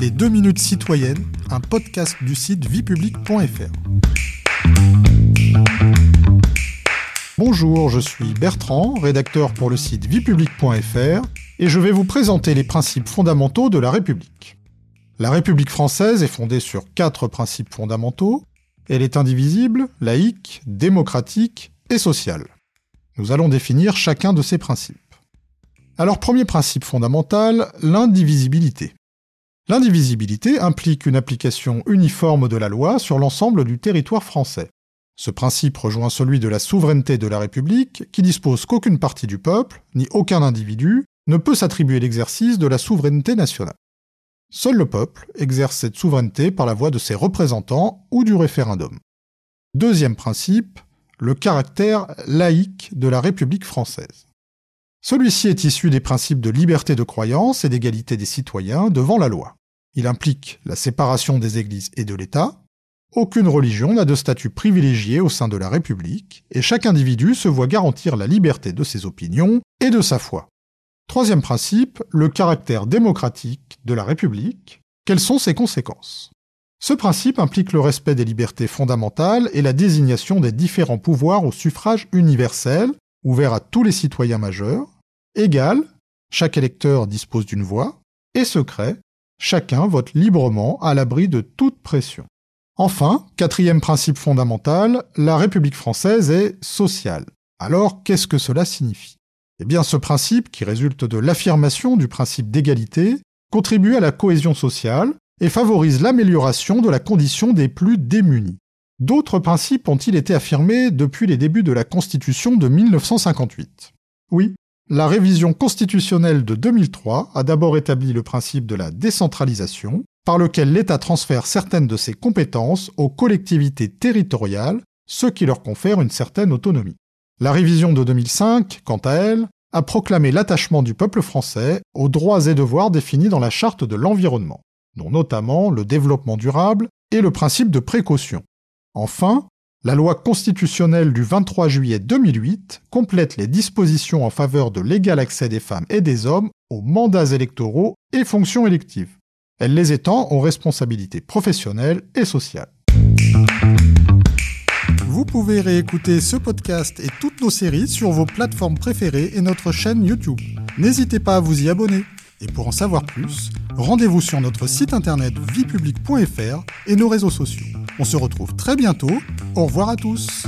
Les 2 minutes citoyennes, un podcast du site viepublic.fr. Bonjour, je suis Bertrand, rédacteur pour le site viepublic.fr, et je vais vous présenter les principes fondamentaux de la République. La République française est fondée sur quatre principes fondamentaux. Elle est indivisible, laïque, démocratique et sociale. Nous allons définir chacun de ces principes. Alors premier principe fondamental, l'indivisibilité. L'indivisibilité implique une application uniforme de la loi sur l'ensemble du territoire français. Ce principe rejoint celui de la souveraineté de la République, qui dispose qu'aucune partie du peuple, ni aucun individu, ne peut s'attribuer l'exercice de la souveraineté nationale. Seul le peuple exerce cette souveraineté par la voie de ses représentants ou du référendum. Deuxième principe, le caractère laïque de la République française. Celui-ci est issu des principes de liberté de croyance et d'égalité des citoyens devant la loi. Il implique la séparation des églises et de l'État. Aucune religion n'a de statut privilégié au sein de la République, et chaque individu se voit garantir la liberté de ses opinions et de sa foi. Troisième principe, le caractère démocratique de la République. Quelles sont ses conséquences? Ce principe implique le respect des libertés fondamentales et la désignation des différents pouvoirs au suffrage universel, ouvert à tous les citoyens majeurs, égal, chaque électeur dispose d'une voix, et secret, chacun vote librement à l'abri de toute pression. Enfin, quatrième principe fondamental, la République française est sociale. Alors, qu'est-ce que cela signifie? Eh bien, ce principe, qui résulte de l'affirmation du principe d'égalité, contribue à la cohésion sociale et favorise l'amélioration de la condition des plus démunis. D'autres principes ont-ils été affirmés depuis les débuts de la Constitution de 1958 Oui, la révision constitutionnelle de 2003 a d'abord établi le principe de la décentralisation, par lequel l'État transfère certaines de ses compétences aux collectivités territoriales, ce qui leur confère une certaine autonomie. La révision de 2005, quant à elle, a proclamé l'attachement du peuple français aux droits et devoirs définis dans la Charte de l'environnement, dont notamment le développement durable et le principe de précaution. Enfin, la loi constitutionnelle du 23 juillet 2008 complète les dispositions en faveur de l'égal accès des femmes et des hommes aux mandats électoraux et fonctions électives. Elle les étend aux responsabilités professionnelles et sociales. Vous pouvez réécouter ce podcast et toutes nos séries sur vos plateformes préférées et notre chaîne YouTube. N'hésitez pas à vous y abonner. Et pour en savoir plus, rendez-vous sur notre site internet viepublic.fr et nos réseaux sociaux. On se retrouve très bientôt. Au revoir à tous.